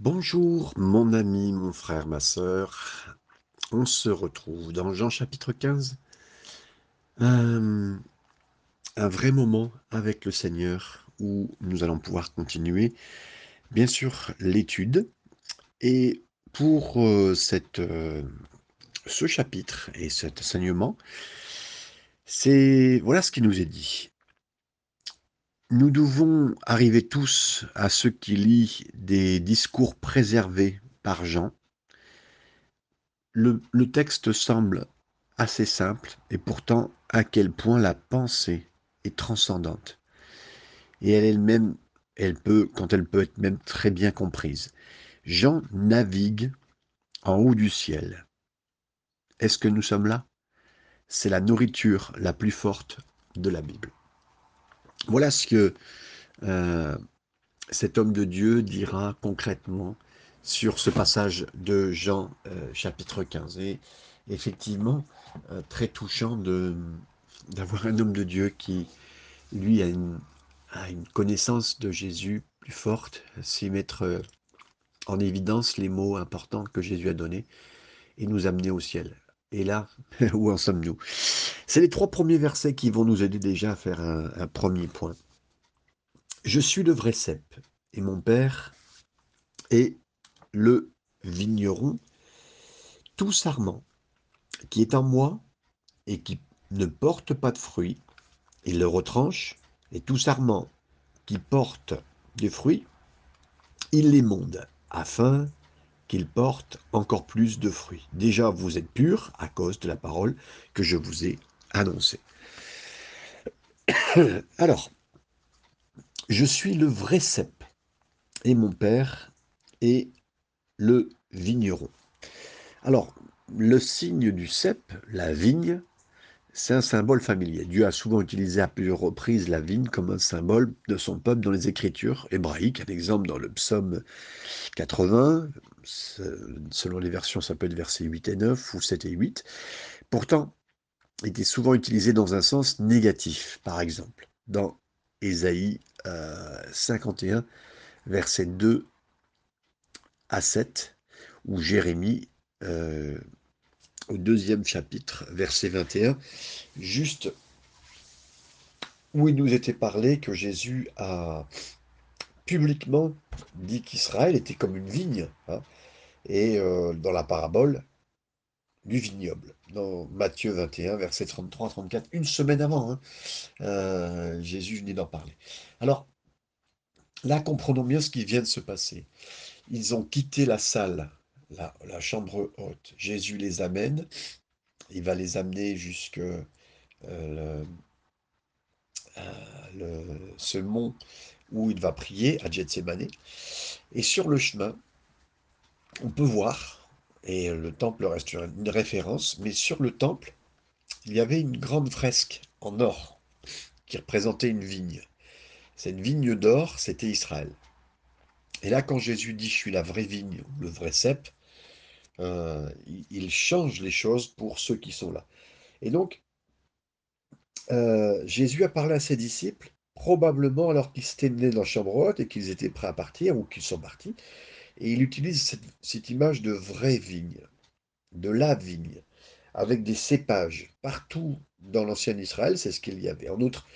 Bonjour mon ami, mon frère, ma sœur. On se retrouve dans Jean chapitre 15. Un, un vrai moment avec le Seigneur où nous allons pouvoir continuer, bien sûr, l'étude. Et pour euh, euh, ce chapitre et cet enseignement, c'est voilà ce qui nous est dit. Nous devons arriver tous à ce qui lit des discours préservés par Jean. Le, le texte semble assez simple et pourtant à quel point la pensée est transcendante. Et elle elle-même, elle peut, quand elle peut être même très bien comprise. Jean navigue en haut du ciel. Est-ce que nous sommes là? C'est la nourriture la plus forte de la Bible. Voilà ce que euh, cet homme de Dieu dira concrètement sur ce passage de Jean euh, chapitre 15. Et effectivement, euh, très touchant d'avoir un homme de Dieu qui, lui, a une, a une connaissance de Jésus plus forte, s'y mettre en évidence les mots importants que Jésus a donnés et nous amener au ciel. Et là, où en sommes-nous? C'est les trois premiers versets qui vont nous aider déjà à faire un, premier point. Je suis le vrai cep, et mon père est le vigneron. Tout sarment qui est en moi et qui ne porte pas de fruits, il le retranche, et tout sarment qui porte des fruits, il les monde, afin qu'il porte encore plus de fruits. Déjà, vous êtes purs à cause de la parole que je vous ai annoncée. Alors, je suis le vrai cep, et mon père est le vigneron. Alors, le signe du cep, la vigne, c'est un symbole familier. Dieu a souvent utilisé à plusieurs reprises la vigne comme un symbole de son peuple dans les Écritures hébraïques. Un exemple dans le psaume 80, selon les versions, ça peut être versets 8 et 9 ou 7 et 8. Pourtant, était souvent utilisé dans un sens négatif. Par exemple, dans Ésaïe 51, euh, versets 2 à 7, ou Jérémie euh, au deuxième chapitre, verset 21, juste où il nous était parlé que Jésus a publiquement dit qu'Israël était comme une vigne, hein, et euh, dans la parabole du vignoble, dans Matthieu 21, verset 33-34, une semaine avant, hein, euh, Jésus venait d'en parler. Alors, là, comprenons bien ce qui vient de se passer. Ils ont quitté la salle la, chambre haute. Jésus les amène, il va les amener jusque euh, euh, ce mont où il va prier à Gethsemane. Et sur le chemin, on peut voir, et le temple reste une référence, mais sur le temple, il y avait une grande fresque en or qui représentait une vigne. Cette vigne d'or, c'était Israël. Et là, quand Jésus dit « je suis la vraie vigne » le vrai cep, euh, il change les choses pour ceux qui sont là. Et donc, euh, Jésus a parlé à ses disciples, probablement alors qu'ils s'étaient menés dans la chambre haute et qu'ils étaient prêts à partir ou qu'ils sont partis. Et il utilise cette, cette, image de vraie vigne, de la vigne, avec des cépages partout dans l'ancien Israël, c'est ce qu'il y avait. En outre,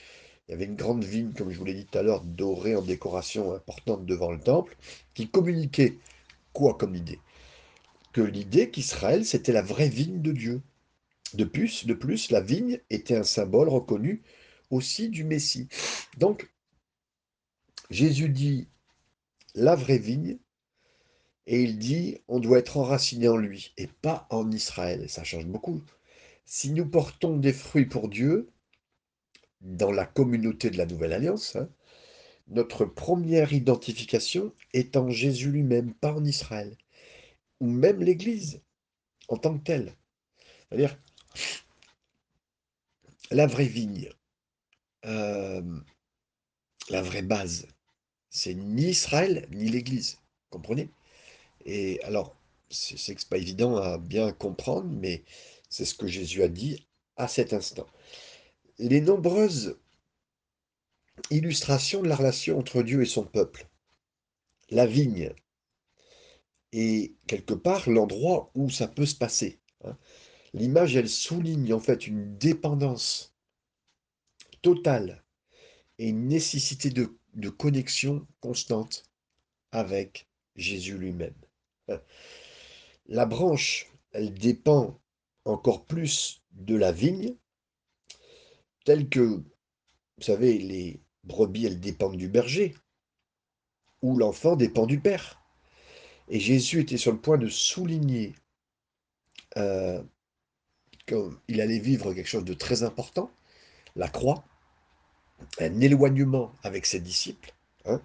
il y avait une grande vigne, comme je vous l'ai dit tout à l'heure, dorée en décoration importante devant le temple, qui communiquait quoi comme idée que l'idée qu'Israël, c'était la vraie vigne de Dieu. De plus, de plus, la vigne était un symbole reconnu aussi du Messie. Donc, Jésus dit la vraie vigne, et il dit on doit être enraciné en lui et pas en Israël. Ça change beaucoup. Si nous portons des fruits pour Dieu, dans la communauté de la Nouvelle Alliance, hein, notre première identification est en Jésus lui-même, pas en Israël ou même l'Église en tant que telle. C'est-à-dire, la vraie vigne, euh, la vraie base, c'est ni Israël ni l'Église. Comprenez? Et alors, c'est pas évident à bien comprendre, mais c'est ce que Jésus a dit à cet instant. Les nombreuses illustrations de la relation entre Dieu et son peuple, la vigne, est quelque part l'endroit où ça peut se passer. hein. L'image, elle souligne en fait une dépendance totale et une nécessité de, connexion constante avec Jésus lui-même. La branche, elle dépend encore plus de la vigne, telle que, vous savez, les brebis, elles dépendent du berger, ou l'enfant dépend du père. Et Jésus était sur le point de souligner euh, qu'il allait vivre quelque chose de très important, la croix, un éloignement avec ses disciples, hein,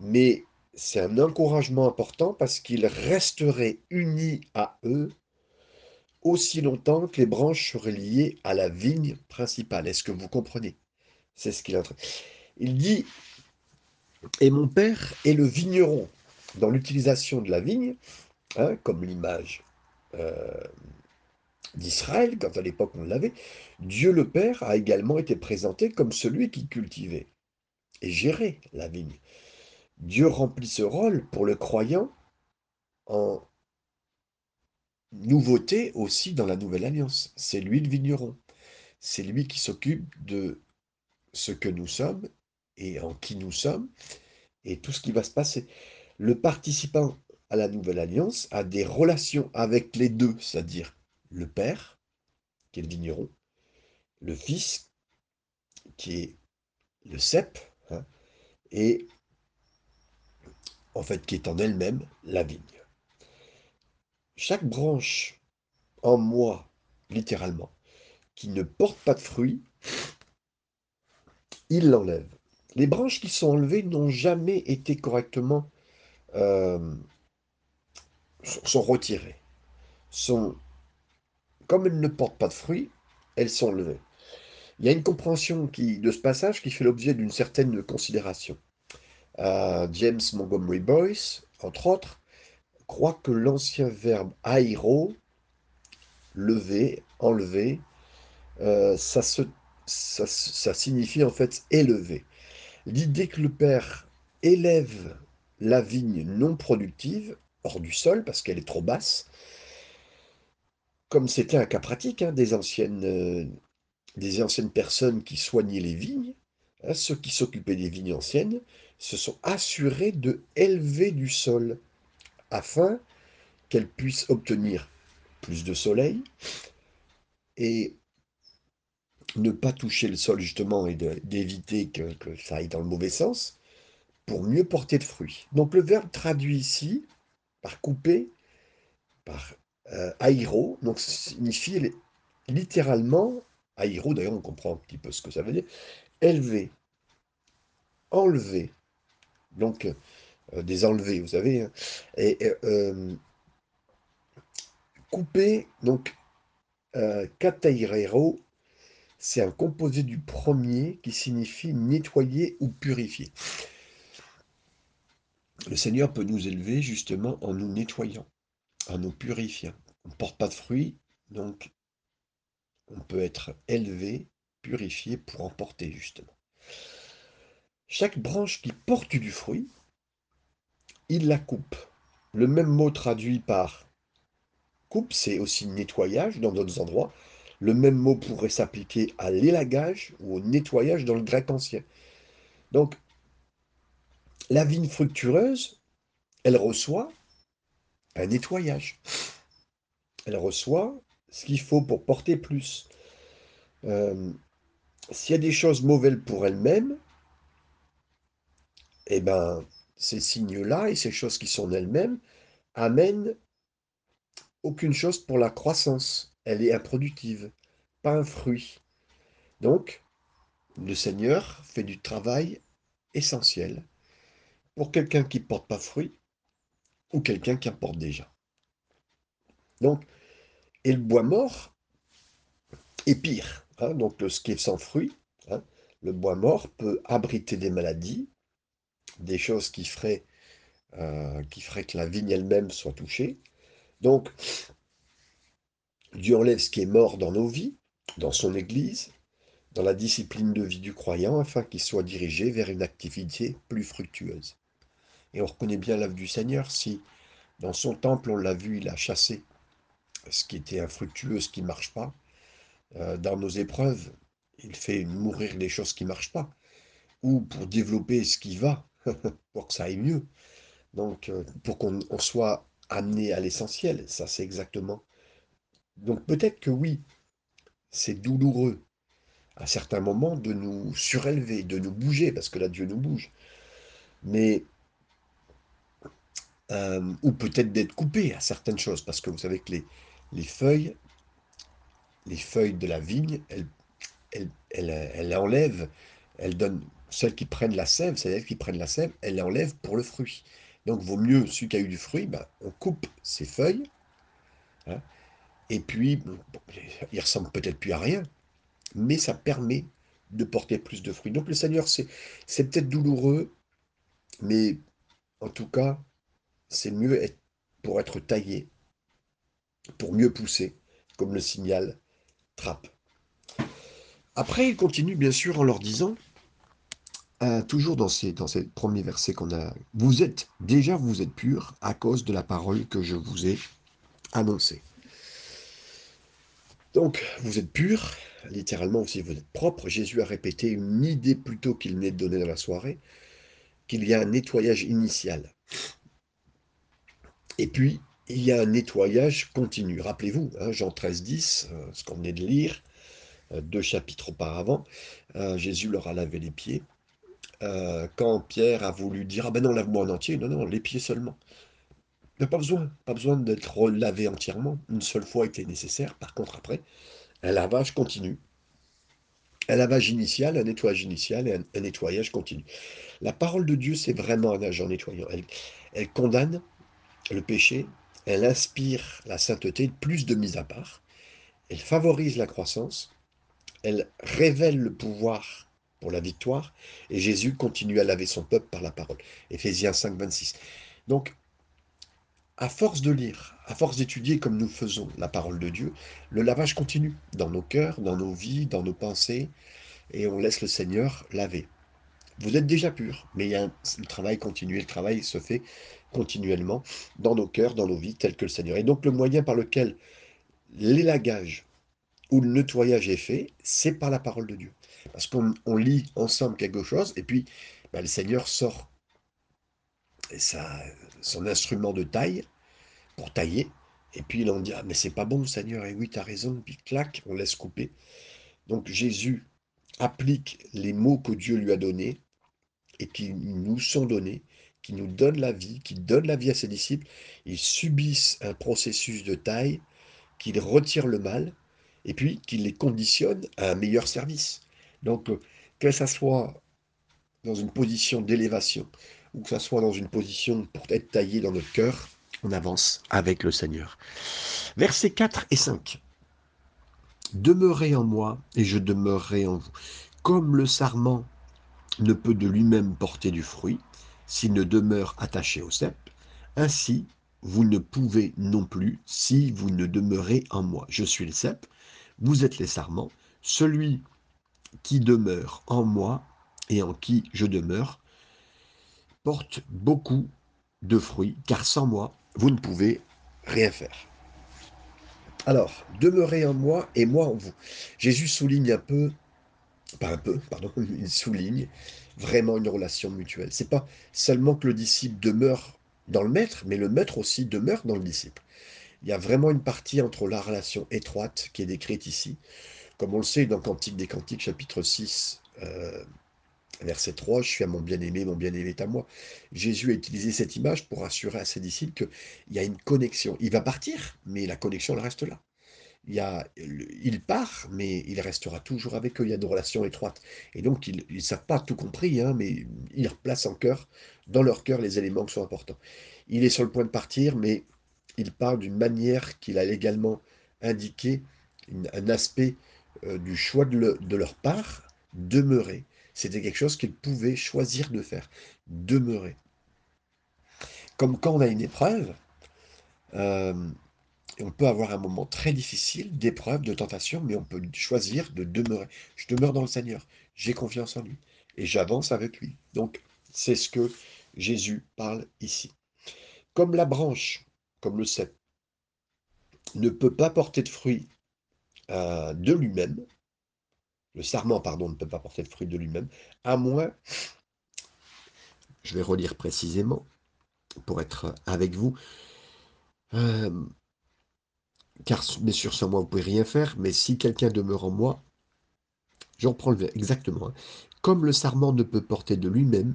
mais c'est un encouragement important parce qu'il resterait uni à eux aussi longtemps que les branches seraient liées à la vigne principale. Est-ce que vous comprenez? C'est ce qu'il. Il dit Et mon père est le vigneron. Dans l'utilisation de la vigne, hein, comme l'image euh, d'Israël, quand à l'époque on l'avait, Dieu le Père a également été présenté comme celui qui cultivait et gérait la vigne. Dieu remplit ce rôle pour le croyant en nouveauté aussi dans la Nouvelle Alliance. C'est lui le vigneron. C'est lui qui s'occupe de ce que nous sommes et en qui nous sommes et tout ce qui va se passer. Le participant à la Nouvelle Alliance a des relations avec les deux, c'est-à-dire le Père, qui est le vigneron, le Fils, qui est le cep, hein, et en fait qui est en elle-même la vigne. Chaque branche en moi, littéralement, qui ne porte pas de fruits, il l'enlève. Les branches qui sont enlevées n'ont jamais été correctement euh, sont retirées. Sont, comme elles ne portent pas de fruits, elles sont enlevées. Il y a une compréhension de ce passage qui fait l'objet d'une certaine considération. Euh, James Montgomery Boyce, entre autres, croit que l'ancien verbe airo, lever, enlever, euh, ça signifie en fait élever. L'idée que le Père élève la vigne non productive hors du sol parce qu'elle est trop basse, comme c'était un cas pratique hein, des, anciennes, euh, des anciennes personnes qui soignaient les vignes, hein, ceux qui s'occupaient des vignes anciennes se sont assurés de élever du sol afin qu'elles puissent obtenir plus de soleil et ne pas toucher le sol justement et d'éviter que, que ça aille dans le mauvais sens pour mieux porter de fruits. Donc le verbe traduit ici par couper, par euh, airo, donc signifie littéralement, airo d'ailleurs on comprend un petit peu ce que ça veut dire, élever, enlever, donc euh, des enlevés, vous savez, hein, et euh, couper, donc euh, katairero, c'est un composé du premier qui signifie nettoyer ou purifier. Le Seigneur peut nous élever justement en nous nettoyant, en nous purifiant. On ne porte pas de fruits, donc on peut être élevé, purifié pour en porter justement. Chaque branche qui porte du fruit, il la coupe. Le même mot traduit par coupe, c'est aussi nettoyage dans d'autres endroits. Le même mot pourrait s'appliquer à l'élagage ou au nettoyage dans le grec ancien. Donc, la vigne fructueuse, elle reçoit un nettoyage. Elle reçoit ce qu'il faut pour porter plus. Euh, S'il y a des choses mauvaises pour elle-même, eh ben, ces signes-là et ces choses qui sont elles-mêmes amènent aucune chose pour la croissance. Elle est improductive, pas un fruit. Donc, le Seigneur fait du travail essentiel pour quelqu'un qui ne porte pas fruit ou quelqu'un qui en porte déjà. Donc, et le bois mort est pire. Hein, donc, ce qui est sans fruit, hein, le bois mort peut abriter des maladies, des choses qui feraient, euh, qui feraient que la vigne elle-même soit touchée. Donc, Dieu enlève ce qui est mort dans nos vies, dans son Église, dans la discipline de vie du croyant, afin qu'il soit dirigé vers une activité plus fructueuse. Et on reconnaît bien l'œuvre du Seigneur si Dans son temple, on l'a vu, il a chassé ce qui était infructueux, ce qui ne marche pas. Euh, dans nos épreuves, il fait mourir les choses qui ne marchent pas, ou pour développer ce qui va, pour que ça aille mieux. Donc, euh, pour qu'on soit amené à l'essentiel, ça c'est exactement. Donc peut-être que oui, c'est douloureux à certains moments de nous surélever, de nous bouger, parce que là Dieu nous bouge. Mais euh, ou peut-être d'être coupé à certaines choses, parce que vous savez que les, les feuilles, les feuilles de la vigne, elles, elles, elles, enlèvent, elles donnent, celles qui prennent la sève, c'est elles qui prennent la sève, elles l'enlèvent pour le fruit. Donc, vaut mieux, celui qui a eu du fruit, ben, on coupe ses feuilles, hein, et puis, il ressemble peut-être plus à rien, mais ça permet de porter plus de fruits. Donc, le Seigneur, c'est peut-être douloureux, mais en tout cas, c'est mieux pour être taillé, pour mieux pousser, comme le signal trappe. Après, il continue bien sûr en leur disant, euh, toujours dans ces, premiers versets qu'on a, vous êtes, déjà vous êtes purs à cause de la parole que je vous ai annoncée. Donc, vous êtes purs, littéralement aussi vous êtes propres. Jésus a répété une idée plutôt qu'il n'est donné dans la soirée, qu'il y a un nettoyage initial. Et puis, il y a un nettoyage continu. Rappelez-vous, hein, Jean 13, 10, euh, ce qu'on venait de lire, euh, deux chapitres auparavant, Jésus leur a lavé les pieds. Euh, quand Pierre a voulu dire Ah ben non, lave-moi en entier, non, non, les pieds seulement. Mais pas besoin, pas besoin d'être lavé entièrement. Une seule fois était nécessaire. Par contre, après, un lavage continu. Un lavage initial, un nettoyage initial et un, nettoyage continu. La parole de Dieu, c'est vraiment un agent nettoyant. Elle condamne le péché, elle inspire la sainteté, plus de mise à part, elle favorise la croissance, elle révèle le pouvoir pour la victoire, et Jésus continue à laver son peuple par la parole. Éphésiens 5, 26. Donc, à force de lire, à force d'étudier comme nous faisons la parole de Dieu, le lavage continue dans nos cœurs, dans nos vies, dans nos pensées, et on laisse le Seigneur laver. Vous êtes déjà purs, mais il y a un, travail continue, le travail se fait continuellement dans nos cœurs, dans nos vies, tel que le Seigneur. Et donc le moyen par lequel l'élagage ou le nettoyage est fait, c'est par la parole de Dieu. Parce qu'on lit ensemble quelque chose, et puis bah, le Seigneur sort son instrument de taille pour tailler, et puis il en dit Ah, mais c'est pas bon, Seigneur, et oui, tu as raison, puis clac, on laisse couper. Donc Jésus applique les mots que Dieu lui a donnés et qui nous sont donnés, qui nous donnent la vie, qui donnent la vie à ses disciples. Ils subissent un processus de taille, qu'il retire le mal, et puis qu'il les conditionne à un meilleur service. Donc, euh, que ça soit dans une position d'élévation ou que ça soit dans une position pour être taillé dans notre cœur, on avance avec le Seigneur. Versets 4 et 5. Demeurez en moi et je demeurerai en vous. Comme le sarment ne peut de lui-même porter du fruit s'il ne demeure attaché au cep, ainsi vous ne pouvez non plus si vous ne demeurez en moi. Je suis le cep, vous êtes les sarments. Celui qui demeure en moi et en qui je demeure porte beaucoup de fruits, car sans moi, vous ne pouvez rien faire. Alors, demeurez en moi et moi en vous. Jésus souligne un peu, pas un peu, pardon, il souligne vraiment une relation mutuelle. C'est pas seulement que le disciple demeure dans le maître, mais le maître aussi demeure dans le disciple. Il y a vraiment une partie entre la relation étroite qui est décrite ici, comme on le sait dans Cantique des Cantiques, chapitre 6, euh, verset 3, je suis à mon bien-aimé, mon bien-aimé est à moi. Jésus a utilisé cette image pour assurer à ses disciples qu'il y a une connexion. Il va partir, mais la connexion elle reste là. Il, part, mais il restera toujours avec eux. Il y a une relation étroite. Et donc, ils ne savent pas tout compris, hein, mais ils replacent en cœur, dans leur cœur, les éléments qui sont importants. Il est sur le point de partir, mais il parle d'une manière qu'il a également indiqué, un aspect euh, du choix de, leur part, demeurer. C'était quelque chose qu'ils pouvaient choisir de faire, demeurer. Comme quand on a une épreuve, euh, on peut avoir un moment très difficile d'épreuve, de tentation, mais on peut choisir de demeurer. Je demeure dans le Seigneur, j'ai confiance en lui, et j'avance avec lui. Donc, c'est ce que Jésus parle ici. comme la branche, comme le cep, ne peut pas porter de fruits euh, de lui-même, le sarment, pardon, ne peut pas porter de fruits de lui-même, à moins, je vais relire précisément pour être avec vous, euh, car mais sur sans moi vous pouvez rien faire, mais si quelqu'un demeure en moi, je reprends le exactement, hein, comme le sarment ne peut porter de lui-même,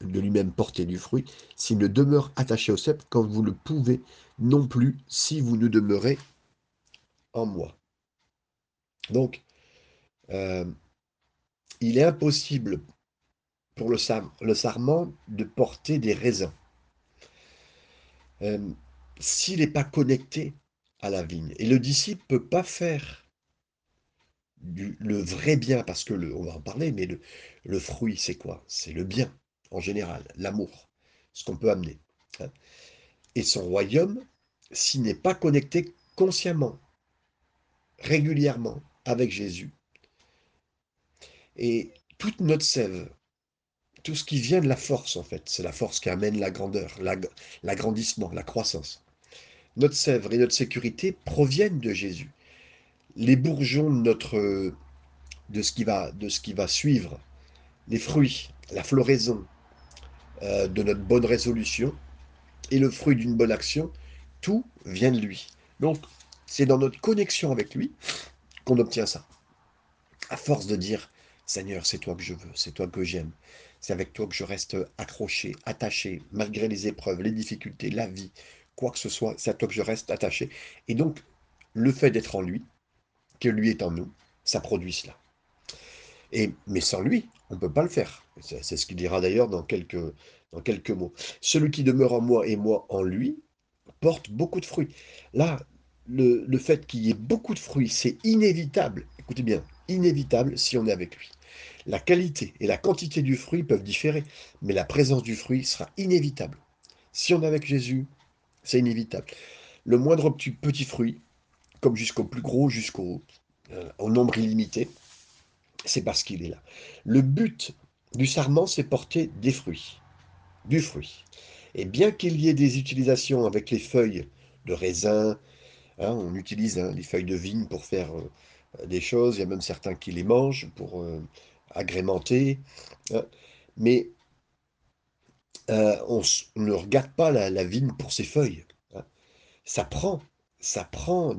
de lui-même porter du fruit, s'il ne demeure attaché au cep, quand vous le pouvez non plus si vous ne demeurez en moi. Donc, euh, il est impossible pour le, le, sarment de porter des raisins. Euh, s'il n'est pas connecté à la vigne. Et le disciple ne peut pas faire le vrai bien, parce que, le, on va en parler, mais le, fruit, c'est quoi? C'est le bien, en général, l'amour, ce qu'on peut amener. Hein. Et son royaume, s'il n'est pas connecté consciemment, régulièrement avec Jésus, et toute notre sève, tout ce qui vient de la force, en fait, c'est la force qui amène la grandeur, l'agrandissement, la croissance. Notre sèvre et notre sécurité proviennent de Jésus. Les bourgeons de, notre, de, ce, qui va, de ce qui va suivre, les fruits, la floraison euh, de notre bonne résolution et le fruit d'une bonne action, tout vient de lui. Donc, c'est dans notre connexion avec lui qu'on obtient ça. À force de dire, Seigneur, c'est toi que je veux, c'est toi que j'aime, c'est avec toi que je reste accroché, attaché, malgré les épreuves, les difficultés, la vie, quoi que ce soit, c'est à toi que je reste attaché. Et donc, le fait d'être en lui, que lui est en nous, ça produit cela. Et, mais sans lui, on ne peut pas le faire. C'est ce qu'il dira d'ailleurs dans quelques, dans quelques mots. Celui qui demeure en moi et moi en lui porte beaucoup de fruits. Là, le, le fait qu'il y ait beaucoup de fruits, c'est inévitable. Écoutez bien, inévitable si on est avec lui. La qualité et la quantité du fruit peuvent différer, mais la présence du fruit sera inévitable. Si on est avec Jésus, c'est inévitable. Le moindre petit, fruit, comme jusqu'au plus gros, jusqu'au euh, nombre illimité, c'est parce qu'il est là. Le but du sarment, c'est porter des fruits, du fruit. Et bien qu'il y ait des utilisations avec les feuilles de raisin, hein, on utilise hein, les feuilles de vigne pour faire euh, des choses, il y a même certains qui les mangent pour euh, agrémenter, hein. mais euh, on, ne regarde pas la, vigne pour ses feuilles. Hein. Ça prend, ça prend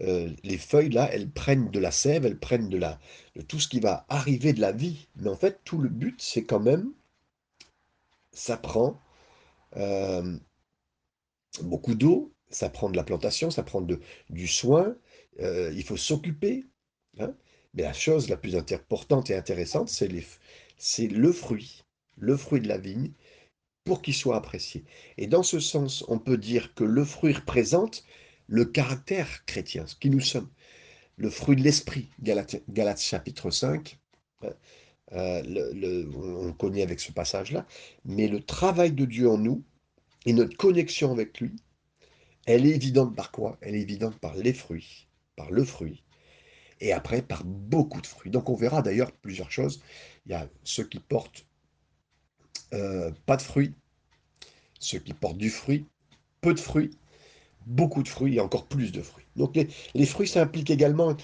euh, les feuilles là, elles prennent de la sève, elles prennent de, la, de tout ce qui va arriver de la vie. Mais en fait, tout le but, c'est quand même, ça prend euh, beaucoup d'eau, ça prend de la plantation, ça prend du soin, il faut s'occuper. Hein. Mais la chose la plus importante et intéressante, c'est le fruit, le fruit de la vigne, pour qu'il soit apprécié. Et dans ce sens, on peut dire que le fruit représente le caractère chrétien, ce qui nous sommes. Le fruit de l'esprit, Galates, chapitre 5, hein, euh, on connaît avec ce passage-là, mais le travail de Dieu en nous et notre connexion avec lui, elle est évidente par quoi? Elle est évidente par les fruits, par le fruit, et après par beaucoup de fruits. Donc on verra d'ailleurs plusieurs choses. Il y a ceux qui portent euh, pas de fruits, ceux qui portent du fruit, peu de fruits, beaucoup de fruits et encore plus de fruits. Donc les, fruits, ça implique également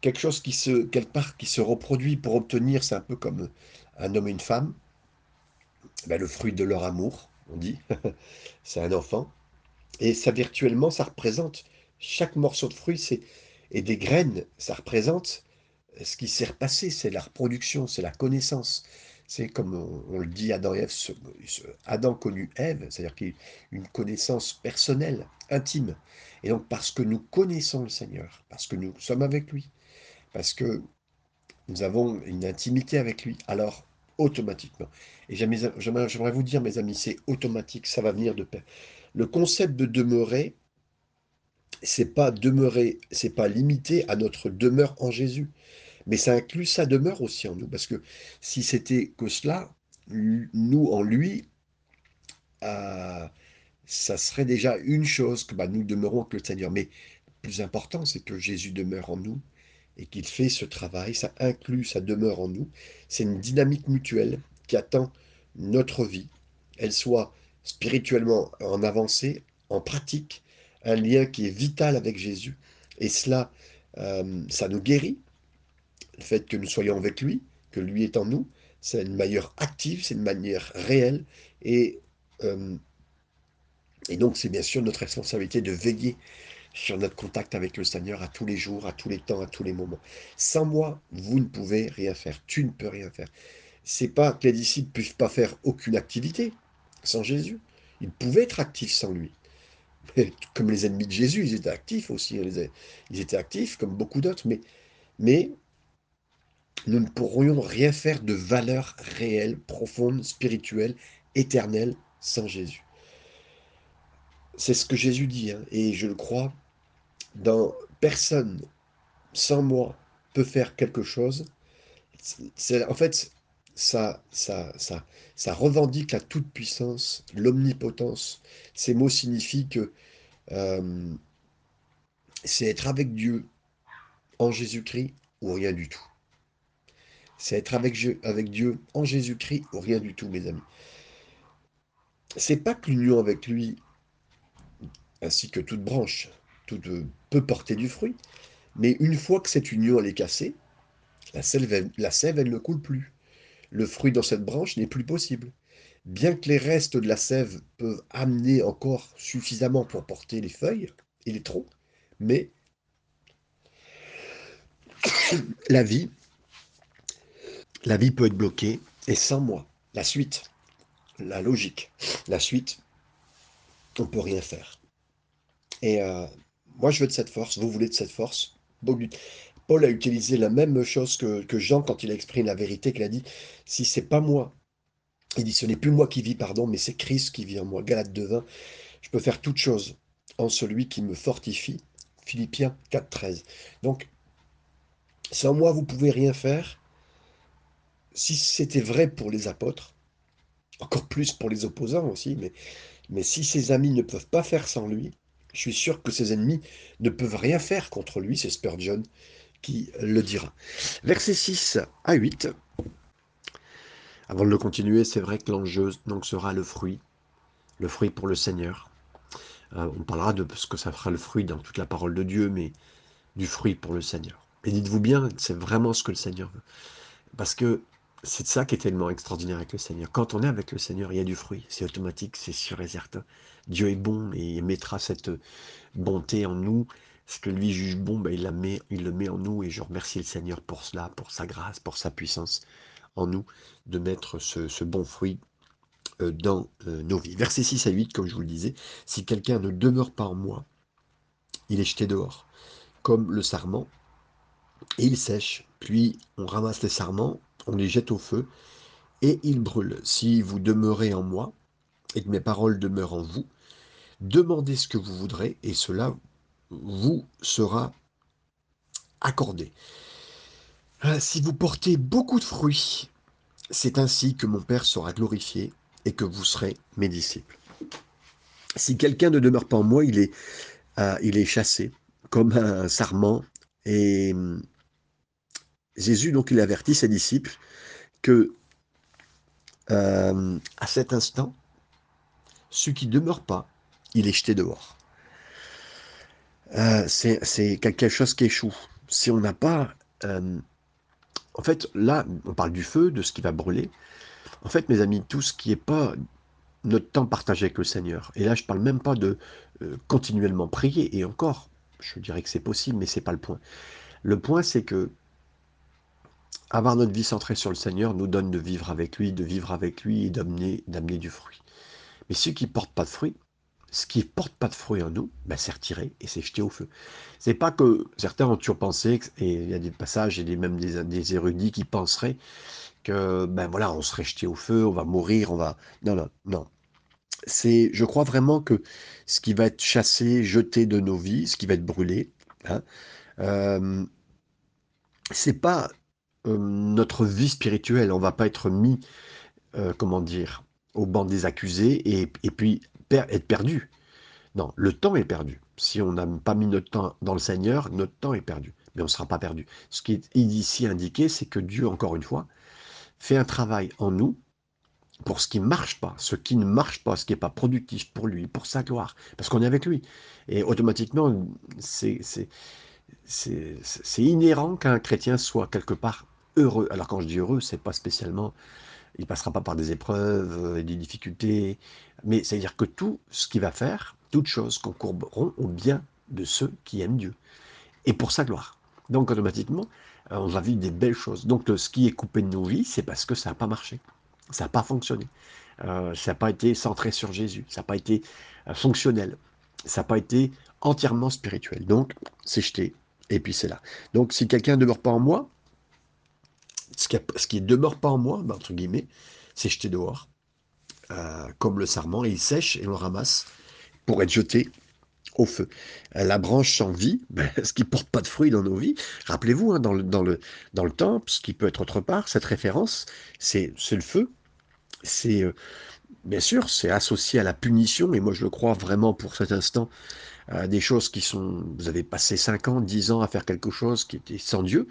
quelque chose qui se, quelque part, qui se reproduit pour obtenir, c'est un peu comme un homme et une femme, ben, le fruit de leur amour, on dit, c'est un enfant, et ça virtuellement, ça représente, chaque morceau de fruit, c'est, et des graines, ça représente ce qui s'est repassé, c'est la reproduction, c'est la connaissance, c'est comme on, le dit, Adam et Ève, Adam connut Ève, c'est-à-dire qu'il une connaissance personnelle, intime. Et donc parce que nous connaissons le Seigneur, parce que nous sommes avec lui, parce que nous avons une intimité avec lui, alors automatiquement. Et j'aimerais vous dire, mes amis, c'est automatique, ça va venir de paix. Le concept de demeurer, c'est pas demeurer, c'est pas limité à notre demeure en Jésus mais ça inclut sa demeure aussi en nous, parce que si c'était que cela, nous en lui, euh, ça serait déjà une chose que bah, nous demeurons avec le Seigneur. Mais le plus important, c'est que Jésus demeure en nous et qu'il fait ce travail, ça inclut sa demeure en nous. C'est une dynamique mutuelle qui attend notre vie, elle soit spirituellement en avancée, en pratique, un lien qui est vital avec Jésus. Et cela, euh, ça nous guérit. Le fait que nous soyons avec lui, que lui est en nous, c'est une manière active, c'est une manière réelle. Et, euh, et donc, c'est bien sûr notre responsabilité de veiller sur notre contact avec le Seigneur à tous les jours, à tous les temps, à tous les moments. Sans moi, vous ne pouvez rien faire. Tu ne peux rien faire. C'est pas que les disciples ne puissent pas faire aucune activité sans Jésus. Ils pouvaient être actifs sans lui. comme les ennemis de Jésus, ils étaient actifs aussi. Ils étaient actifs comme beaucoup d'autres, mais nous ne pourrions rien faire de valeur réelle, profonde, spirituelle, éternelle sans Jésus. C'est ce que Jésus dit, hein, et je le crois, dans personne sans moi peut faire quelque chose. En fait ça, ça, ça, ça revendique la toute-puissance, l'omnipotence. Ces mots signifient que euh, c'est être avec Dieu en Jésus-Christ ou rien du tout. C'est être avec, Dieu en Jésus-Christ ou rien du tout, mes amis. C'est pas que l'union avec lui, ainsi que toute branche, tout, euh, peut porter du fruit, mais une fois que cette union elle est cassée, la sève, la sève elle ne coule plus le fruit dans cette branche n'est plus possible. Bien que les restes de la sève peuvent amener encore suffisamment pour porter les feuilles et les troncs, mais la vie, la vie peut être bloquée et sans moi, la suite, la logique, la suite, on peut rien faire. Et euh, moi, je veux de cette force, vous voulez de cette force. Paul a utilisé la même chose que, Jean quand il a exprimé la vérité, qu'il a dit, si c'est pas moi, il dit, ce n'est plus moi qui vis, pardon, mais c'est Christ qui vit en moi. Galate 2.20, je peux faire toute chose en celui qui me fortifie. Philippiens 4.13. Donc, sans moi, vous pouvez rien faire. Si c'était vrai pour les apôtres, encore plus pour les opposants aussi, mais, si ses amis ne peuvent pas faire sans lui, je suis sûr que ses ennemis ne peuvent rien faire contre lui, c'est Spurgeon qui le dira. Versets 6 à 8. Avant de le continuer, c'est vrai que l'enjeu donc sera le fruit, le fruit pour le Seigneur. Euh, on parlera de ce que ça fera le fruit dans toute la parole de Dieu, mais du fruit pour le Seigneur. Et dites-vous bien, c'est vraiment ce que le Seigneur veut. Parce que c'est ça qui est tellement extraordinaire avec le Seigneur. Quand on est avec le Seigneur, il y a du fruit. C'est automatique, c'est sûr et certain. Dieu est bon et il mettra cette bonté en nous ce que lui juge bon, ben, il, le met en nous et je remercie le Seigneur pour cela, pour sa grâce, pour sa puissance en nous, de mettre ce, bon fruit euh, dans euh, nos vies. Verset 6 à 8, comme je vous le disais, si quelqu'un ne demeure pas en moi, il est jeté dehors, comme le sarment, et il sèche, puis on ramasse les sarments, on les jette au feu, et il brûle. Si vous demeurez en moi, et que mes paroles demeurent en vous, demandez ce que vous voudrez, et cela vous sera accordé. Euh, si vous portez beaucoup de fruits, c'est ainsi que mon Père sera glorifié et que vous serez mes disciples. Si quelqu'un ne demeure pas en moi, il est, euh, il est chassé comme un sarment. Et Jésus, donc, il avertit ses disciples que euh, à cet instant, celui qui ne demeure pas, il est jeté dehors. Euh, c'est quelque chose qui échoue. Si on n'a pas... Euh, en fait, là, on parle du feu, de ce qui va brûler. En fait, mes amis, tout ce qui n'est pas notre temps partagé avec le Seigneur. Et là, je ne parle même pas de continuellement prier. Et encore, je dirais que c'est possible, mais ce n'est pas le point. Le point, c'est que avoir notre vie centrée sur le Seigneur nous donne de vivre avec lui, de vivre avec lui et d'amener du fruit. Mais ceux qui ne portent pas de fruit, ce qui ne porte pas de fruit en nous, ben c'est retiré et c'est jeté au feu. C'est pas que certains ont toujours pensé, et il y a des passages et même des, érudits qui penseraient que ben voilà, on serait jeté au feu, on va mourir, on va. Non, non, non. C'est, je crois vraiment que ce qui va être chassé, jeté de nos vies, ce qui va être brûlé, hein, euh, c'est pas notre vie spirituelle. On va pas être mis, euh, comment dire, au banc des accusés et puis être perdu. Non, le temps est perdu. Si on n'a pas mis notre temps dans le Seigneur, notre temps est perdu. Mais on ne sera pas perdu. Ce qui est ici indiqué, c'est que Dieu, encore une fois, fait un travail en nous pour ce qui ne marche pas, ce qui ne marche pas, ce qui n'est pas productif pour lui, pour sa gloire, parce qu'on est avec lui. Et automatiquement, c'est inhérent qu'un chrétien soit quelque part heureux. Alors quand je dis heureux, c'est pas spécialement, il passera pas par des épreuves et des difficultés, mais c'est-à-dire que tout ce qu'il va faire, toutes choses concourberont au bien de ceux qui aiment Dieu, et pour sa gloire. Donc automatiquement, euh, on va vivre des belles choses. Donc ce qui est coupé de nos vies, c'est parce que ça n'a pas marché. Ça n'a pas fonctionné. Euh, ça n'a pas été centré sur Jésus. Ça n'a pas été euh, fonctionnel. Ça n'a pas été entièrement spirituel. Donc, c'est jeté. Et puis c'est là. Donc, si quelqu'un ne demeure pas en moi, ce qui, ne demeure pas en moi, ben, entre guillemets, c'est jeté dehors. comme le sarment, et il sèche et on le ramasse pour être jeté au feu. Euh, la branche sans vie, ben, ce qui porte pas de fruits dans nos vies, rappelez-vous, hein, dans, le, dans, le, dans le temple, ce qui peut être autre part, cette référence, c'est le feu. C'est, euh, bien sûr, c'est associé à la punition, et moi je le crois vraiment pour cet instant, des choses qui sont, vous avez passé 5 ans, 10 ans à faire quelque chose qui était sans Dieu,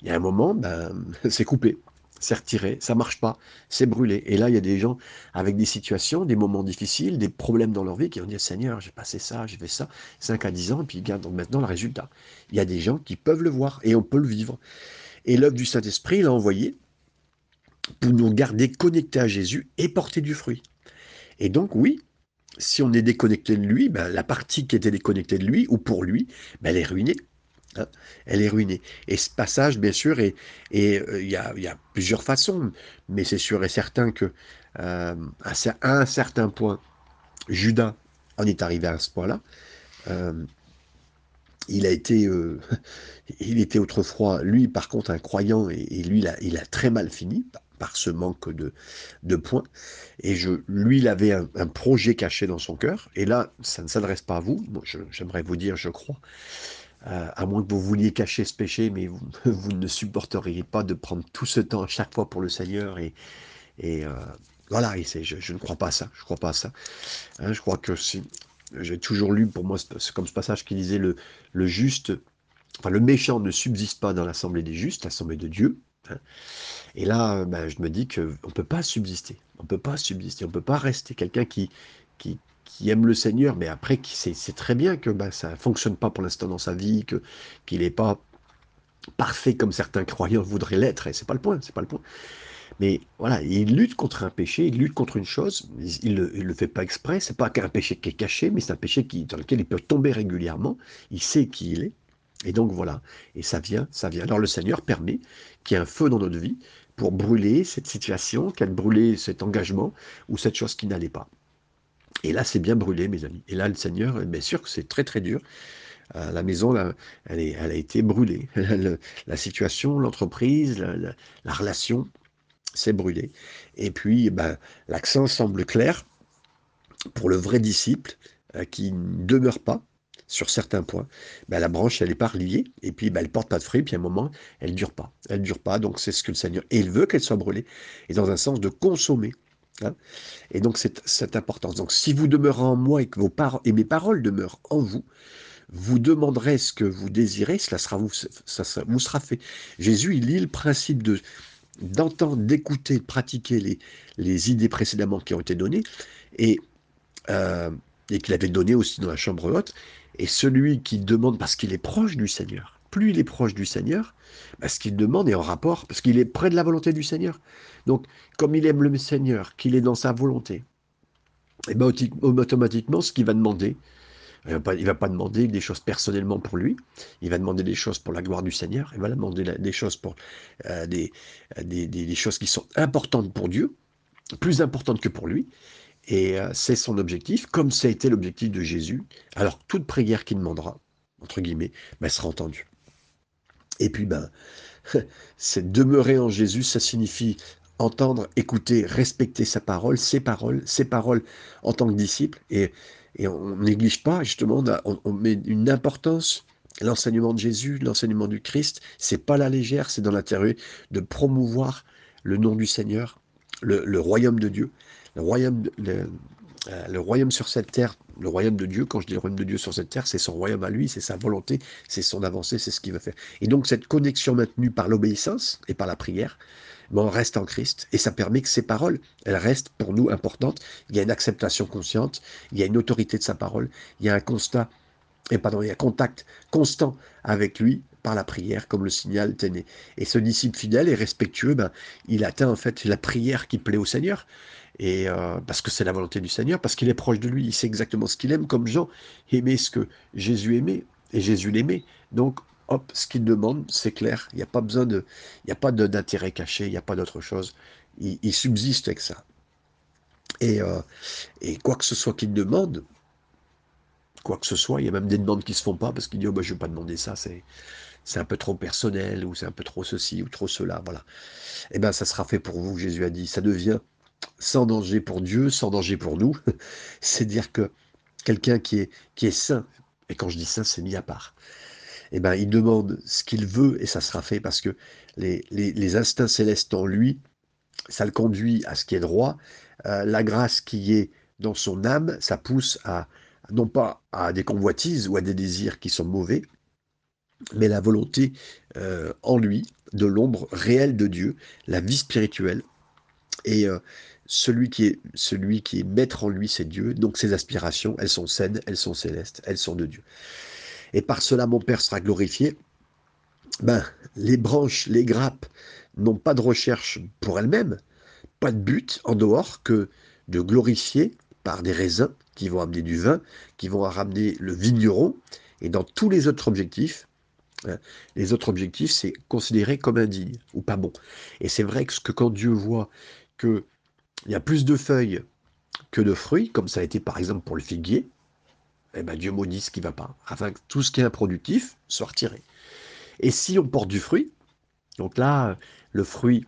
il y a un moment, ben, c'est coupé c'est retiré, ça marche pas, c'est brûlé. Et là, il y a des gens avec des situations, des moments difficiles, des problèmes dans leur vie qui vont dire Seigneur, j'ai passé ça, j'ai fait ça, 5 à 10 ans, et puis ils gardent maintenant le résultat. Il y a des gens qui peuvent le voir et on peut le vivre. Et l'œuvre du Saint-Esprit, il a envoyé pour nous garder connectés à Jésus et porter du fruit. Et donc, oui, si on est déconnecté de lui, ben, la partie qui était déconnectée de lui ou pour lui, ben, elle est ruinée. Hein, elle est ruinée. Et ce passage, bien sûr, euh, il y, a, plusieurs façons, mais c'est sûr et certain que euh, à, un certain point, Judas en est arrivé à ce point-là. Euh, il a été, il était autrefois, lui, par contre, un croyant, et, lui, a, il a, très mal fini par ce manque de, de points. Et je, lui, il avait un, projet caché dans son cœur. Et là, ça ne s'adresse pas à vous. J'aimerais vous dire, je crois, euh, à moins que vous vouliez cacher ce péché, mais vous, ne supporteriez pas de prendre tout ce temps à chaque fois pour le Seigneur. Et, et euh, voilà, et je, je, ne crois pas à ça. Je crois pas à ça. Hein, je crois que si j'ai toujours lu pour moi, c'est comme ce passage qui disait le, le juste, enfin le méchant ne subsiste pas dans l'assemblée des justes, l'assemblée de Dieu. Hein. Et là, ben, je me dis qu'on ne peut pas subsister. On ne peut pas subsister. On ne peut pas rester quelqu'un qui, aime le Seigneur, mais après, c'est très bien que bah, ça ne fonctionne pas pour l'instant dans sa vie, qu'il n'est pas parfait comme certains croyants voudraient l'être, et c'est pas le point, c'est pas le point. Mais voilà, il lutte contre un péché, il lutte contre une chose, il ne le, fait pas exprès, c'est pas qu'un péché qui est caché, mais c'est un péché dans lequel il peut tomber régulièrement, il sait qui il est, et donc voilà, et ça vient, ça vient. Alors le Seigneur permet qu'il y ait un feu dans notre vie pour brûler cette situation, qu'elle brûler cet engagement ou cette chose qui n'allait pas. Et là, c'est bien brûlé, mes amis. Et là, le Seigneur, bien sûr que c'est très très dur. Euh, la maison, elle, a été brûlée. la situation, l'entreprise, la, relation, c'est brûlé. Et puis, ben, l'accent semble clair pour le vrai disciple euh, qui ne demeure pas sur certains points. Ben, la branche, elle n'est pas reliée, et puis ben, elle porte pas de fruits, puis à un moment, elle ne dure pas. Elle ne dure pas, donc c'est ce que le Seigneur... Et il veut qu'elle soit brûlée, et dans un sens de consommer Hein. et donc, cette importance. Donc, si vous demeurez en moi et que vos paroles mes paroles demeurent en vous, vous demanderez ce que vous désirez, cela sera vous, sera fait. Jésus, il lit le principe de d'entendre, d'écouter, de pratiquer les, idées précédemment qui ont été données et, euh, et qu'il avait donné aussi dans la chambre haute. Et celui qui demande, parce qu'il est proche du Seigneur, plus il est proche du Seigneur, bah, ce qu'il demande est en rapport, parce qu'il est près de la volonté du Seigneur. Donc, comme il aime le Seigneur, qu'il est dans sa volonté, et eh ben, automatiquement, ce qu'il va demander, il ne va, pas demander des choses personnellement pour lui, il va demander des choses pour la gloire du Seigneur, il va demander des choses pour euh, des, des, choses qui sont importantes pour Dieu, plus importantes que pour lui, et euh, c'est son objectif, comme ça a été l'objectif de Jésus. Alors toute prière qu'il demandera, entre guillemets, ben, sera entendue. Et puis, ben, c'est demeurer en Jésus, ça signifie entendre, écouter, respecter sa parole, ses paroles, ses paroles en tant que disciple. Et, et on néglige pas, justement, on, met une importance. L'enseignement de Jésus, l'enseignement du Christ, c'est pas la légère, c'est dans l'intérêt de promouvoir le nom du Seigneur, le, royaume de Dieu, le royaume, le, euh, le royaume sur cette terre Le royaume de Dieu, quand je dis le royaume de Dieu sur cette terre, c'est son royaume à lui, c'est sa volonté, c'est son avancée, c'est ce qu'il veut faire. Et donc cette connexion maintenue par l'obéissance et par la prière, on reste en Christ et ça permet que ces paroles, elles restent pour nous importantes. Il y a une acceptation consciente, il y a une autorité de sa parole, il y a un constat, et il y a un contact constant avec lui par la prière, comme le signal tenait. Et ce disciple fidèle et respectueux, ben, il atteint en fait la prière qui plaît au Seigneur. Et euh, parce que c'est la volonté du Seigneur, parce qu'il est proche de lui, il sait exactement ce qu'il aime, comme Jean aimait ce que Jésus aimait, et Jésus l'aimait. Donc, hop, ce qu'il demande, c'est clair. Il n'y a pas besoin de, il n'y a pas d'intérêt caché, il n'y a pas d'autre chose. Il, subsiste avec ça. Et, euh, et quoi que ce soit qu'il demande, quoi que ce soit, il y a même des demandes qui ne se font pas parce qu'il dit, oh, bah, je ne vais pas demander ça, c'est, c'est un peu trop personnel, ou c'est un peu trop ceci, ou trop cela, voilà. Eh bien, ça sera fait pour vous, Jésus a dit. Ça devient sans danger pour Dieu, sans danger pour nous. c'est dire que quelqu'un qui est, qui est saint, et quand je dis saint, c'est mis à part, eh ben, il demande ce qu'il veut et ça sera fait parce que les, les, instincts célestes en lui, ça le conduit à ce qui est droit. Euh, la grâce qui est dans son âme, ça pousse à, non pas à des convoitises ou à des désirs qui sont mauvais, mais la volonté euh, en lui de l'ombre réelle de Dieu, la vie spirituelle. Et euh, celui, qui est, celui qui est maître en lui, c'est Dieu. Donc ses aspirations, elles sont saines, elles sont célestes, elles sont de Dieu. Et par cela, mon Père sera glorifié. Ben, les branches, les grappes n'ont pas de recherche pour elles-mêmes, pas de but en dehors que de glorifier par des raisins qui vont amener du vin, qui vont ramener le vigneron, et dans tous les autres objectifs, les autres objectifs, c'est considéré comme indigne ou pas bon. Et c'est vrai que, quand Dieu voit qu'il y a plus de feuilles que de fruits, comme ça a été par exemple pour le figuier, eh ben Dieu maudit ce qui ne va pas, afin que tout ce qui est improductif soit retiré. Et si on porte du fruit, donc là, le fruit,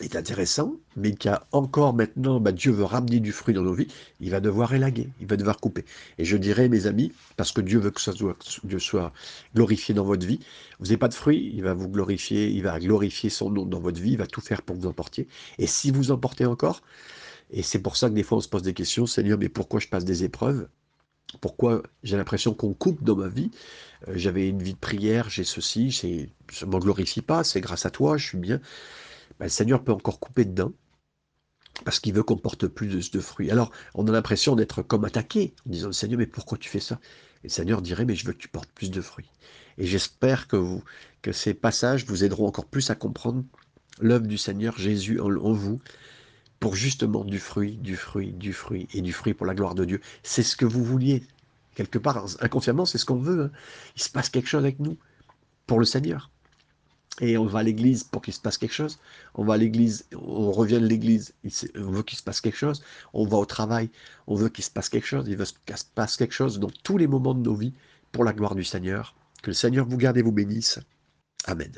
est intéressant, mais qui a encore maintenant, bah, Dieu veut ramener du fruit dans nos vies, il va devoir élaguer, il va devoir couper. Et je dirais, mes amis, parce que Dieu veut que ça soit, Dieu soit glorifié dans votre vie, vous n'avez pas de fruit, il va vous glorifier, il va glorifier son nom dans votre vie, il va tout faire pour que vous en portiez. Et si vous en portez encore, et c'est pour ça que des fois on se pose des questions, Seigneur, mais pourquoi je passe des épreuves? Pourquoi j'ai l'impression qu'on coupe dans ma vie? Euh, J'avais une vie de prière, j'ai ceci, je ne m'en glorifie pas, c'est grâce à toi, je suis bien. Ben, le Seigneur peut encore couper dedans, parce qu'il veut qu'on porte plus de, fruits. Alors, on a l'impression d'être comme attaqué, en disant, Seigneur, mais pourquoi tu fais ça? Et le Seigneur dirait, mais je veux que tu portes plus de fruits. Et j'espère que, ces passages vous aideront encore plus à comprendre l'œuvre du Seigneur Jésus en, vous, pour justement du fruit, du fruit, du fruit, et du fruit pour la gloire de Dieu. C'est ce que vous vouliez. Quelque part, inconsciemment, c'est ce qu'on veut. Hein. Il se passe quelque chose avec nous, pour le Seigneur et on va à l'église pour qu'il se passe quelque chose. On va à l'église, on revient de l'église, on veut qu'il se passe quelque chose. On va au travail, on veut qu'il se passe quelque chose. Il veut qu'il se passe quelque chose dans tous les moments de nos vies pour la gloire du Seigneur. Que le Seigneur vous garde et vous bénisse. Amen.